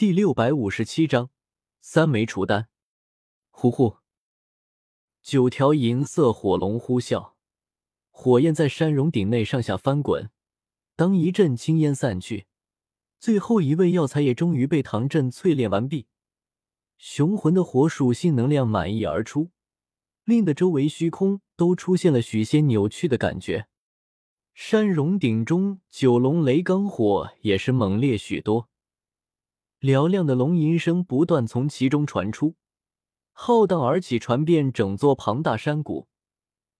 第六百五十七章三枚除丹。呼呼，九条银色火龙呼啸，火焰在山容顶内上下翻滚。当一阵青烟散去，最后一味药材也终于被唐振淬炼完毕。雄浑的火属性能量满溢而出，令得周围虚空都出现了许些扭曲的感觉。山容顶中九龙雷罡火也是猛烈许多，嘹亮的龙吟声不断从其中传出，浩荡而起，传遍整座庞大山谷，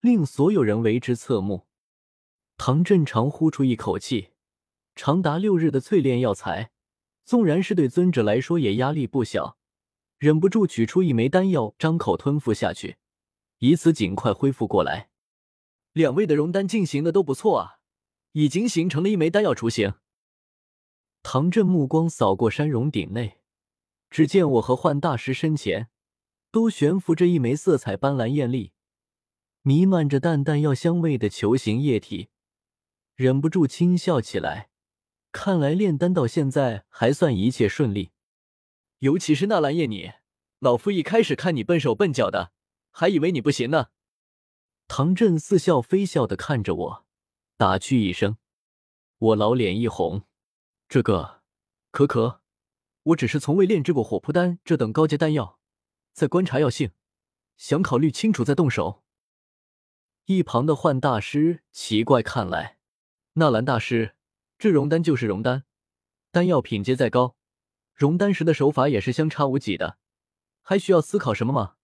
令所有人为之侧目。唐振长呼出一口气，长达六日的淬炼药材，纵然是对尊者来说也压力不小，忍不住取出一枚丹药，张口吞服下去，以此尽快恢复过来。两位的熔丹进行的都不错啊，已经形成了一枚丹药雏形。唐振目光扫过山容顶内，只见我和幻大师身前都悬浮着一枚色彩斑斓艳丽、弥漫着淡淡药香味的球形液体。忍不住轻笑起来。看来炼丹到现在还算一切顺利，尤其是纳兰叶，你老夫一开始看你笨手笨脚的，还以为你不行呢。唐振似笑非笑的看着我，打趣一声。我老脸一红，这个可可，我只是从未炼制过火扑丹这等高阶丹药，在观察药性，想考虑清楚再动手。一旁的幻大师奇怪看来。纳兰大师，这熔丹就是熔丹，丹药品阶再高，熔丹时的手法也是相差无几的，还需要思考什么吗？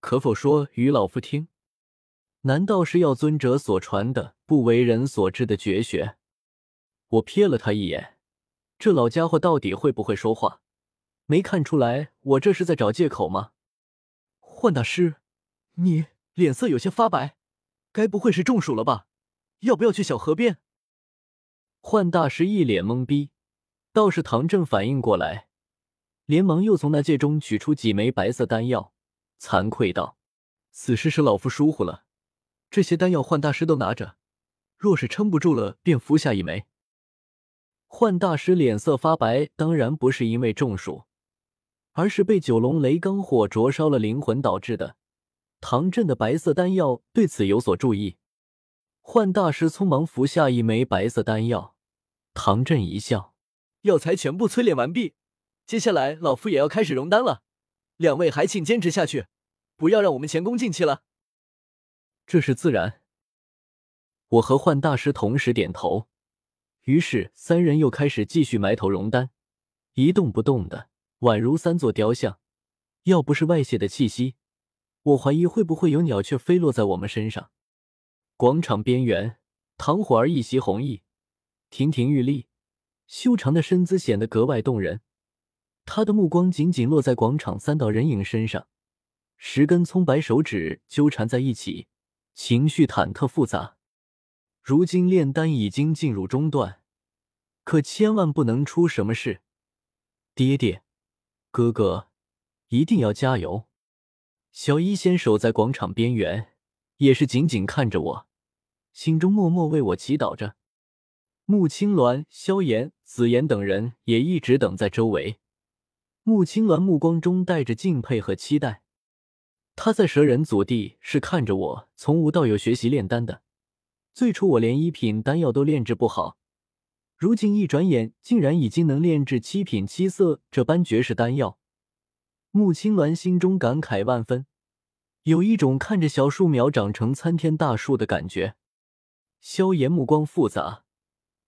可否说与老夫听？难道是药尊者所传的不为人所知的绝学？我瞥了他一眼，这老家伙到底会不会说话？没看出来我这是在找借口吗？幻大师，你脸色有些发白，该不会是中暑了吧？要不要去小河边？幻大师一脸懵逼，倒是唐振反应过来，连忙又从那戒中取出几枚白色丹药，惭愧道：“此事是老夫疏忽了，这些丹药幻大师都拿着，若是撑不住了，便服下一枚。”幻大师脸色发白，当然不是因为中暑，而是被九龙雷罡火灼烧了灵魂导致的。唐振的白色丹药对此有所注意。幻大师匆忙服下一枚白色丹药，唐振一笑：“药材全部淬炼完毕，接下来老夫也要开始熔丹了。两位还请坚持下去，不要让我们前功尽弃了。”这是自然。我和幻大师同时点头，于是三人又开始继续埋头熔丹，一动不动的，宛如三座雕像。要不是外泄的气息，我怀疑会不会有鸟雀飞落在我们身上。广场边缘，唐火儿一袭红衣，亭亭玉立，修长的身姿显得格外动人。他的目光紧紧落在广场三道人影身上，十根葱白手指纠缠在一起，情绪忐忑复杂。如今炼丹已经进入中段，可千万不能出什么事。爹爹，哥哥，一定要加油！小一仙守在广场边缘。也是紧紧看着我，心中默默为我祈祷着。穆青鸾、萧炎、紫妍等人也一直等在周围。穆青鸾目光中带着敬佩和期待，他在蛇人祖地是看着我从无到有学习炼丹的。最初我连一品丹药都炼制不好，如今一转眼竟然已经能炼制七品七色这般绝世丹药。穆青鸾心中感慨万分。有一种看着小树苗长成参天大树的感觉。萧炎目光复杂，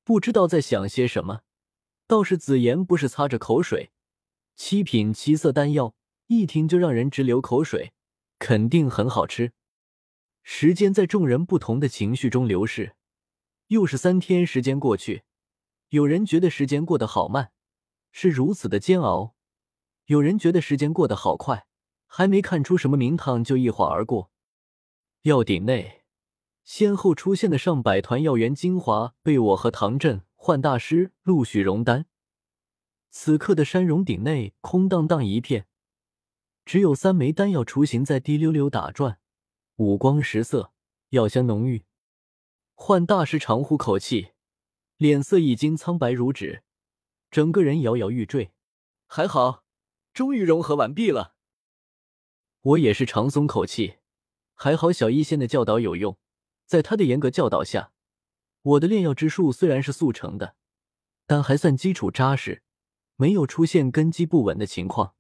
不知道在想些什么。倒是紫妍不是擦着口水，七品七色丹药一听就让人直流口水，肯定很好吃。时间在众人不同的情绪中流逝，又是三天时间过去。有人觉得时间过得好慢，是如此的煎熬；有人觉得时间过得好快。还没看出什么名堂，就一晃而过。药鼎内先后出现的上百团药源精华，被我和唐振、幻大师陆续熔丹。此刻的山容鼎内空荡荡一片，只有三枚丹药雏形在滴溜溜打转，五光十色，药香浓郁。幻大师长呼口气，脸色已经苍白如纸，整个人摇摇欲坠。还好，终于融合完毕了。我也是长松口气，还好小医仙的教导有用，在他的严格教导下，我的炼药之术虽然是速成的，但还算基础扎实，没有出现根基不稳的情况。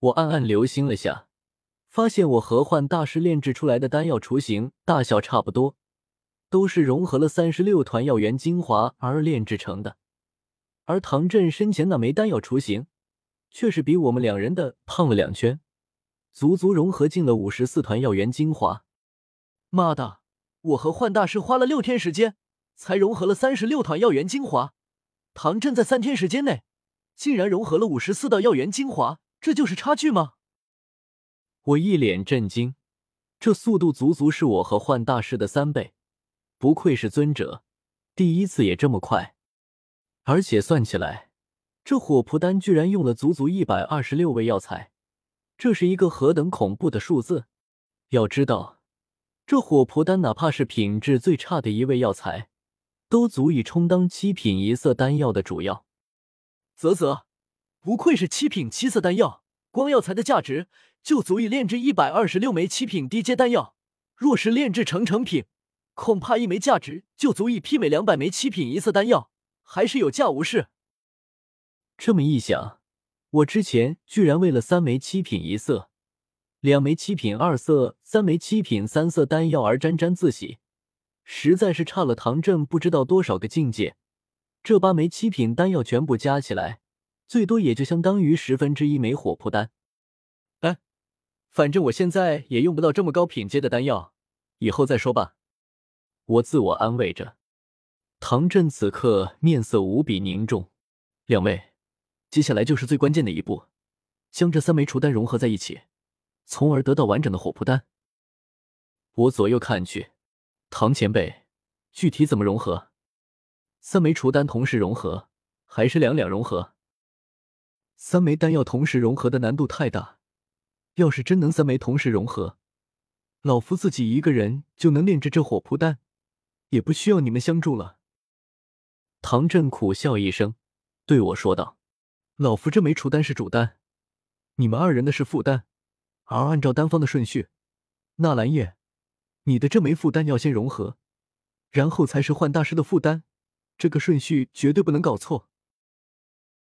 我暗暗留心了下，发现我和幻大师炼制出来的丹药雏形大小差不多，都是融合了三十六团药源精华而炼制成的，而唐振身前那枚丹药雏形，却是比我们两人的胖了两圈。足足融合进了五十四团药源精华。妈的！我和幻大师花了六天时间，才融合了三十六团药源精华。唐振在三天时间内，竟然融合了五十四道药源精华，这就是差距吗？我一脸震惊，这速度足足是我和幻大师的三倍，不愧是尊者，第一次也这么快。而且算起来，这火蒲丹居然用了足足一百二十六味药材。这是一个何等恐怖的数字！要知道，这火蒲丹哪怕是品质最差的一味药材，都足以充当七品一色丹药的主要。啧啧，不愧是七品七色丹药，光药材的价值就足以炼制一百二十六枚七品低阶丹药。若是炼制成成品，恐怕一枚价值就足以媲美两百枚七品一色丹药，还是有价无市。这么一想。我之前居然为了三枚七品一色、两枚七品二色、三枚七品三色丹药而沾沾自喜，实在是差了唐振不知道多少个境界。这八枚七品丹药全部加起来，最多也就相当于十分之一枚火魄丹。反正我现在也用不到这么高品阶的丹药，以后再说吧。我自我安慰着。唐振此刻面色无比凝重，两位。接下来就是最关键的一步，将这三枚除丹融合在一起，从而得到完整的火蒲丹。我左右看去，唐前辈，具体怎么融合？三枚除丹同时融合，还是两两融合？三枚丹药同时融合的难度太大，要是真能三枚同时融合，老夫自己一个人就能炼制这火蒲丹，也不需要你们相助了。唐振苦笑一声，对我说道。老夫这枚除丹是主丹，你们二人的是副丹，而按照丹方的顺序，纳兰叶，你的这枚副丹要先融合，然后才是幻大师的副丹，这个顺序绝对不能搞错。